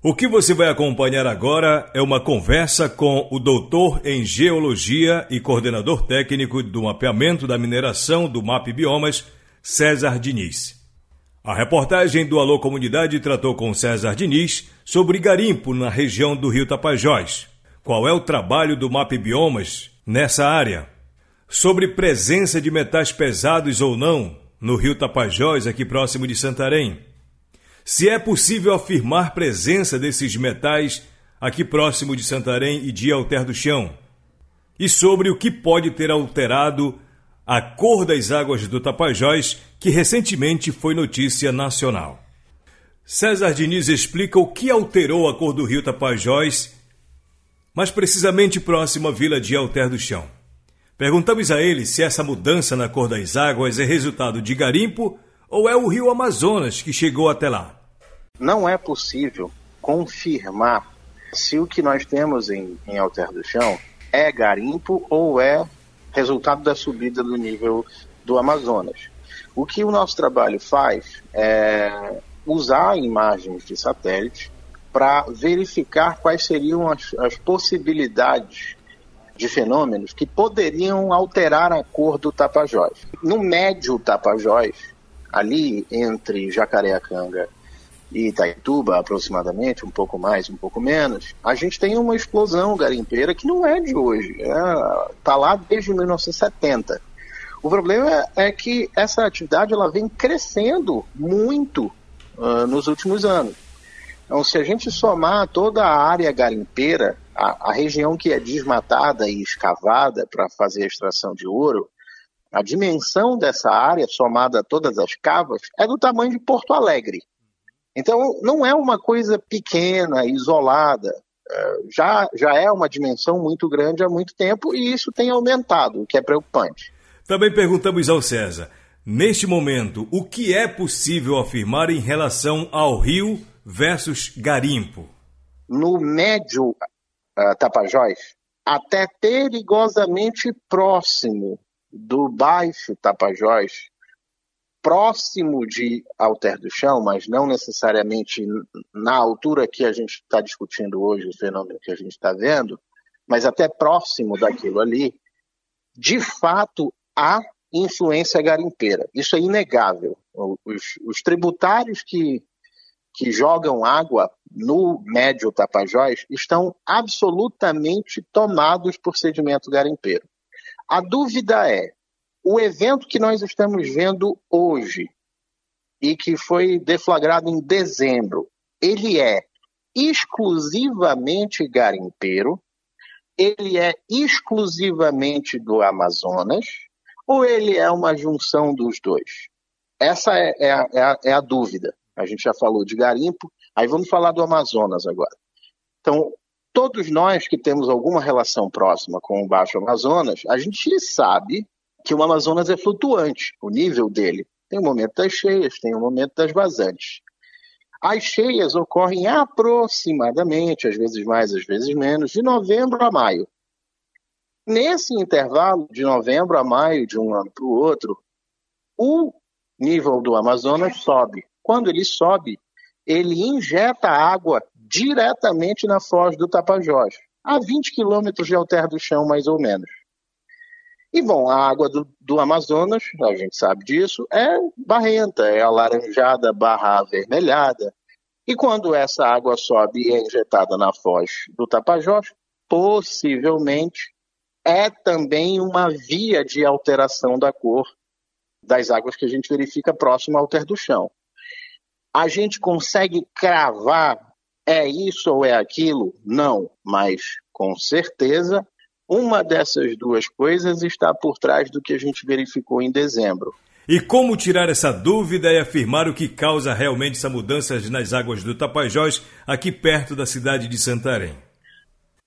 O que você vai acompanhar agora é uma conversa com o doutor em Geologia e coordenador técnico do mapeamento da mineração do MAP Biomas, César Diniz. A reportagem do Alô Comunidade tratou com César Diniz sobre garimpo na região do Rio Tapajós. Qual é o trabalho do MAP Biomas nessa área? Sobre presença de metais pesados ou não no Rio Tapajós, aqui próximo de Santarém se é possível afirmar presença desses metais aqui próximo de Santarém e de Alter do Chão, e sobre o que pode ter alterado a cor das águas do Tapajós, que recentemente foi notícia nacional. César Diniz explica o que alterou a cor do rio Tapajós, mais precisamente próximo à vila de Alter do Chão. Perguntamos a ele se essa mudança na cor das águas é resultado de garimpo ou é o rio Amazonas que chegou até lá não é possível confirmar se o que nós temos em, em Alter do Chão é garimpo ou é resultado da subida do nível do Amazonas. O que o nosso trabalho faz é usar imagens de satélite para verificar quais seriam as, as possibilidades de fenômenos que poderiam alterar a cor do Tapajós. No médio Tapajós, ali entre Jacareacanga e Itaituba, aproximadamente, um pouco mais, um pouco menos, a gente tem uma explosão garimpeira que não é de hoje, está é, tá lá desde 1970. O problema é, que essa atividade ela vem crescendo muito uh, nos últimos anos. Então, se a gente somar toda a área garimpeira, a, a região que é desmatada e escavada para fazer a extração de ouro, a dimensão dessa área, somada a todas as cavas, é do tamanho de Porto Alegre. Então, não é uma coisa pequena, isolada. É, já, já é uma dimensão muito grande há muito tempo e isso tem aumentado, o que é preocupante. Também perguntamos ao César, neste momento, o que é possível afirmar em relação ao rio versus garimpo? No médio uh, Tapajós, até perigosamente próximo do baixo Tapajós, próximo de Alter do Chão, mas não necessariamente na altura que a gente está discutindo hoje, o fenômeno que a gente está vendo, mas até próximo daquilo ali, de fato há influência garimpeira. Isso é inegável. Os, os tributários que, que jogam água no médio Tapajós estão absolutamente tomados por sedimento garimpeiro. A dúvida é o evento que nós estamos vendo hoje e que foi deflagrado em dezembro, ele é exclusivamente garimpeiro, ele é exclusivamente do Amazonas ou ele é uma junção dos dois? Essa é, é, é, a, é a dúvida. A gente já falou de garimpo, aí vamos falar do Amazonas agora. Então, todos nós que temos alguma relação próxima com o Baixo Amazonas, a gente sabe que o Amazonas é flutuante, o nível dele. Tem o momento das cheias, tem o momento das vazantes. As cheias ocorrem aproximadamente, às vezes mais, às vezes menos, de novembro a maio. Nesse intervalo de novembro a maio, de um ano para o outro, o nível do Amazonas sobe. Quando ele sobe, ele injeta água diretamente na foz do Tapajós, a 20 quilômetros de alter do chão, mais ou menos. E bom, a água do, do, Amazonas, a gente sabe disso, é barrenta, é alaranjada barra avermelhada. E quando essa água sobe e é injetada na foz do Tapajós, possivelmente é também uma via de alteração da cor das águas que a gente verifica próximo ao ter do chão. A gente consegue cravar é isso ou é aquilo? Não, mas com certeza uma dessas duas coisas está por trás do que a gente verificou em dezembro. E como tirar essa dúvida e afirmar o que causa realmente essa mudança nas águas do Tapajós, aqui perto da cidade de Santarém?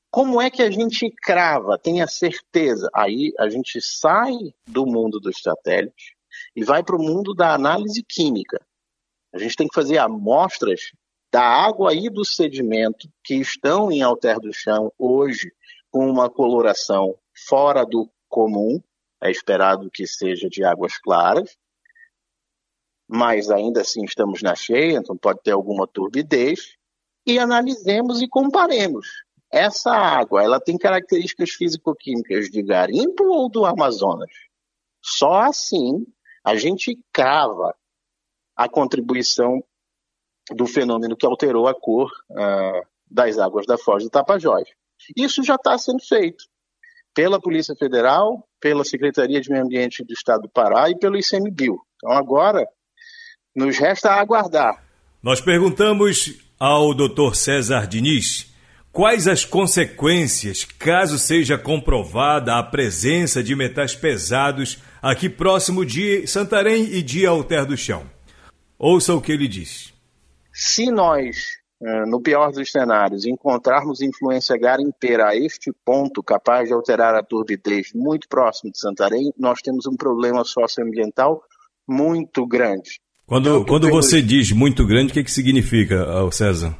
Como é que a gente crava, tenha certeza? Aí a gente sai do mundo dos satélites e vai para o mundo da análise química. A gente tem que fazer amostras da água e do sedimento que estão em alter do chão hoje com uma coloração fora do comum, é esperado que seja de águas claras, mas ainda assim estamos na cheia, então pode ter alguma turbidez. e analisemos e comparemos. Essa água, ela tem características físico-químicas de garimpo ou do Amazonas? Só assim a gente crava a contribuição do fenômeno que alterou a cor uh, das águas da Foz do Tapajós. Isso já está sendo feito pela Polícia Federal, pela Secretaria de Meio Ambiente do Estado do Pará e pelo ICMBio. Então agora nos resta aguardar. Nós perguntamos ao Dr. César Diniz quais as consequências caso seja comprovada a presença de metais pesados aqui próximo de Santarém e de Alter do Chão. Ouça o que ele diz. Se nós é, no pior dos cenários, encontrarmos influência garimpeira a este ponto, capaz de alterar a turbidez muito próximo de Santarém, nós temos um problema socioambiental muito grande. Quando, quando você diz muito grande, o que, que significa, César?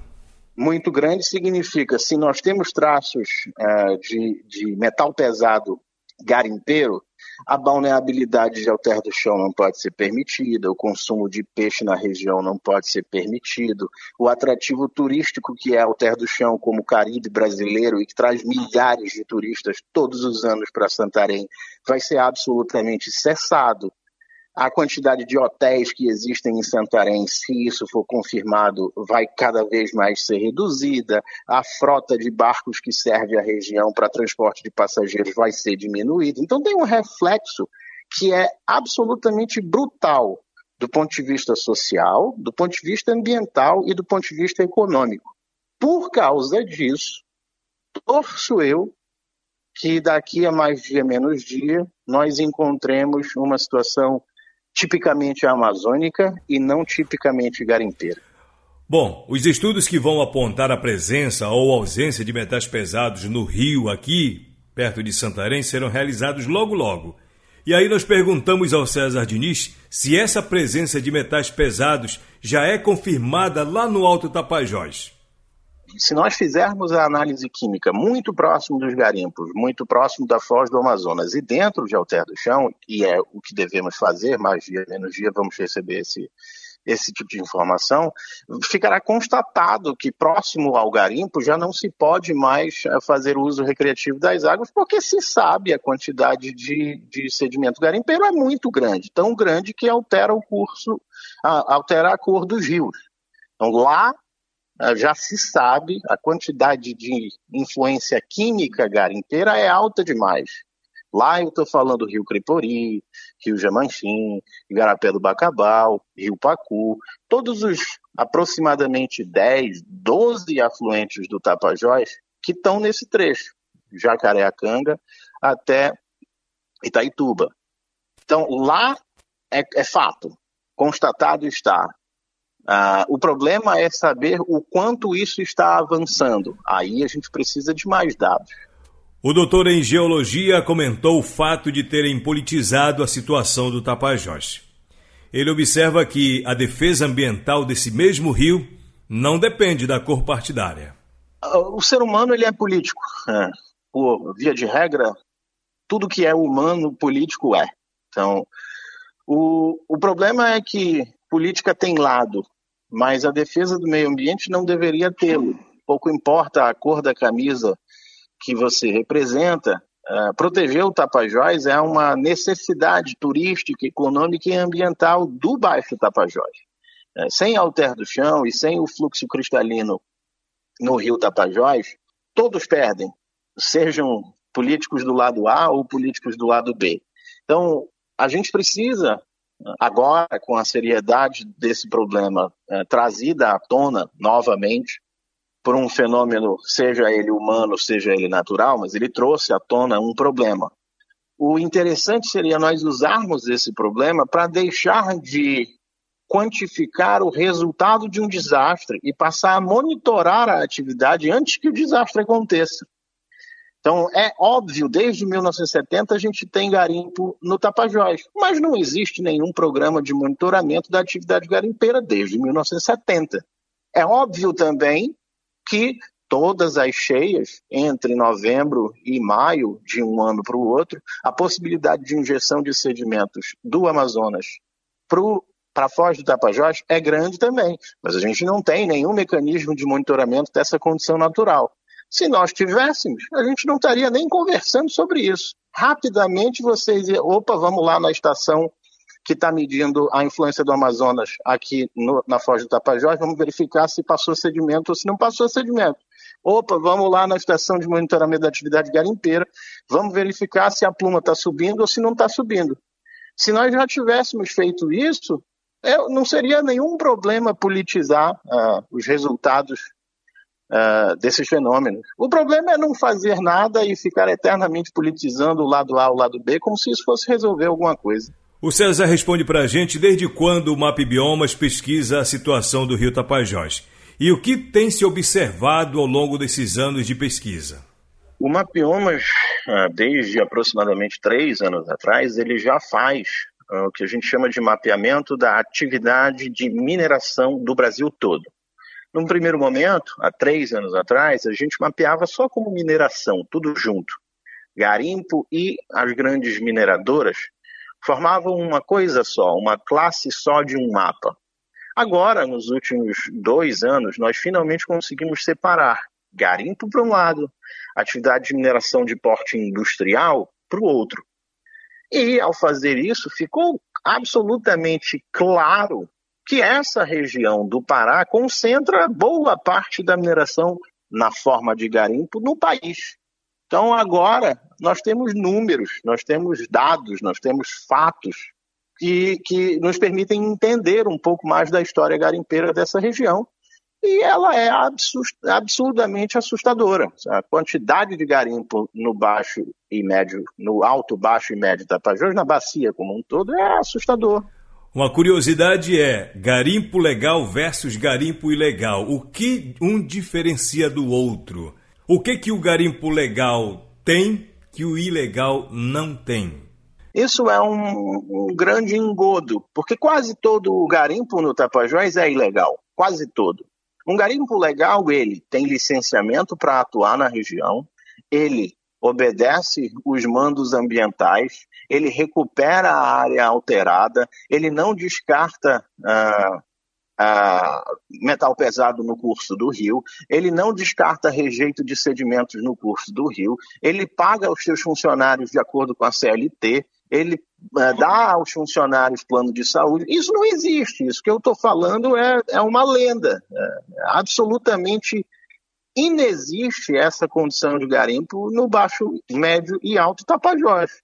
Muito grande significa, se nós temos traços uh, de, de metal pesado garimpeiro, a balneabilidade de alter do chão não pode ser permitida, o consumo de peixe na região não pode ser permitido, o atrativo turístico que é alter do chão, como o Caribe brasileiro, e que traz milhares de turistas todos os anos para Santarém, vai ser absolutamente cessado a quantidade de hotéis que existem em Santarém, se isso for confirmado, vai cada vez mais ser reduzida. A frota de barcos que serve a região para transporte de passageiros vai ser diminuída. Então tem um reflexo que é absolutamente brutal do ponto de vista social, do ponto de vista ambiental e do ponto de vista econômico. Por causa disso, torço eu que daqui a mais dia menos dia nós encontremos uma situação tipicamente amazônica e não tipicamente garimpeira. Bom, os estudos que vão apontar a presença ou ausência de metais pesados no rio aqui, perto de Santarém, serão realizados logo logo. E aí nós perguntamos ao César Diniz se essa presença de metais pesados já é confirmada lá no Alto Tapajós se nós fizermos a análise química muito próximo dos garimpos, muito próximo da foz do Amazonas e dentro de Alter do Chão, e é o que devemos fazer, mais dia menos dia vamos receber esse, esse tipo de informação, ficará constatado que próximo ao garimpo já não se pode mais eh, fazer uso recreativo das águas, porque se sabe a quantidade de, de sedimento garimpeiro é muito grande, tão grande que altera o curso, altera a cor dos rios. Então lá já se sabe, a quantidade de influência química garimpeira é alta demais. Lá eu estou falando Rio Cripori, Rio Jamanchim, Igarapé do Bacabal, Rio Pacu, todos os aproximadamente 10, 12 afluentes do Tapajós que estão nesse trecho, Jacareacanga até Itaituba. Então lá é, é fato, constatado está, ah, o problema é saber o quanto isso está avançando. Aí a gente precisa de mais dados. O doutor em geologia comentou o fato de terem politizado a situação do Tapajós. Ele observa que a defesa ambiental desse mesmo rio não depende da cor partidária. O ser humano ele é político. É. Por via de regra, tudo que é humano, político é. Então, o, o problema é que política tem lado, mas a defesa do meio ambiente não deveria tê-lo. Pouco importa a cor da camisa que você representa, uh, proteger o Tapajós é uma necessidade turística, econômica e ambiental do Baixo Tapajós. Uh, sem alter do chão e sem o fluxo cristalino no rio Tapajós, todos perdem, sejam políticos do lado A ou políticos do lado B. Então, a gente precisa agora, com a seriedade desse problema é, trazida à tona novamente por um fenômeno, seja ele humano, seja ele natural, mas ele trouxe à tona um problema. O interessante seria nós usarmos esse problema para deixar de quantificar o resultado de um desastre e passar a monitorar a atividade antes que o desastre aconteça. Então, é óbvio, desde 1970 a gente tem garimpo no Tapajós, mas não existe nenhum programa de monitoramento da atividade garimpeira desde 1970. É óbvio também que todas as cheias, entre novembro e maio de um ano para o outro, a possibilidade de injeção de sedimentos do Amazonas para a Foz do Tapajós é grande também, mas a gente não tem nenhum mecanismo de monitoramento dessa condição natural. Se nós tivéssemos, a gente não estaria nem conversando sobre isso. Rapidamente vocês, opa, vamos lá na estação que está medindo a influência do Amazonas aqui no, na Foz do Tapajós, vamos verificar se passou sedimento ou se não passou sedimento. Opa, vamos lá na estação de monitoramento da atividade garimpeira, vamos verificar se a pluma está subindo ou se não está subindo. Se nós já tivéssemos feito isso, é, não seria nenhum problema politizar uh, os resultados uh, desses fenômenos. O problema é não fazer nada e ficar eternamente politizando o lado A, o lado B, como se isso fosse resolver alguma coisa. O César responde para a gente desde quando o MAP Biomas pesquisa a situação do rio Tapajós e o que tem se observado ao longo desses anos de pesquisa. O Mapiomas, ah, desde aproximadamente três anos atrás, ele já faz ah, o que a gente chama de mapeamento da atividade de mineração do Brasil todo. Num primeiro momento, há três anos atrás, a gente mapeava só como mineração, tudo junto. Garimpo e as grandes mineradoras formavam uma coisa só, uma classe só de um mapa. Agora, nos últimos dois anos, nós finalmente conseguimos separar garimpo para um lado, atividade de mineração de porte industrial para o outro. E, ao fazer isso, ficou absolutamente claro que essa região do Pará concentra boa parte da mineração na forma de garimpo no país. Então, agora, nós temos números, nós temos dados, nós temos fatos que, que nos permitem entender um pouco mais da história garimpeira dessa região. E ela é absurdamente assustadora. A quantidade de garimpo no baixo e médio, no alto, baixo e médio Tapajós, na bacia como um todo, é assustador. Uma curiosidade é garimpo legal versus garimpo ilegal. O que um diferencia do outro? O que que o garimpo legal tem que o ilegal não tem? Isso é um, um grande engodo, porque quase todo o garimpo no Tapajós é ilegal, quase todo. Um garimpo legal, ele tem licenciamento para atuar na região, ele obedece os mandos ambientais, ele recupera a área alterada, ele não descarta ah, ah, metal pesado no curso do rio, ele não descarta rejeito de sedimentos no curso do rio, ele paga os seus funcionários de acordo com a CLT, ele é, dá aos funcionários plano de saúde. Isso não existe. Isso que eu estou falando é, é uma lenda. É, absolutamente inexiste essa condição de garimpo no baixo, médio e alto Tapajós.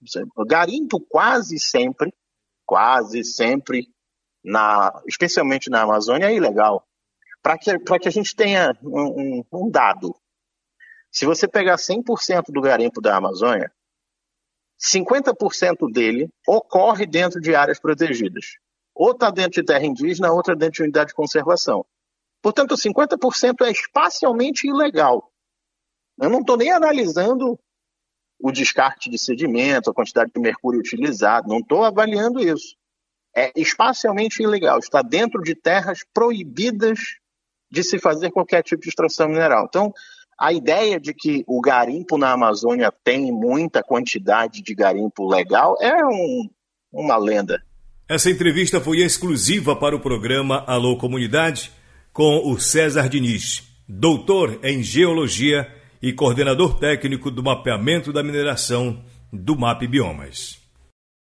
Garimpo quase sempre, quase sempre, na, especialmente na Amazônia, é ilegal. Para que, que a gente tenha um, um, um dado, se você pegar 100% do garimpo da Amazônia, 50% dele ocorre dentro de áreas protegidas. Ou está dentro de terra indígena, outra dentro de unidade de conservação. Portanto, 50% é espacialmente ilegal. Eu não estou nem analisando o descarte de sedimento, a quantidade de mercúrio utilizado, não estou avaliando isso. É espacialmente ilegal, está dentro de terras proibidas de se fazer qualquer tipo de extração mineral. Então, a ideia de que o garimpo na Amazônia tem muita quantidade de garimpo legal é um, uma lenda. Essa entrevista foi exclusiva para o programa Alô Comunidade com o César Diniz, doutor em geologia e coordenador técnico do mapeamento da mineração do MAP Biomas.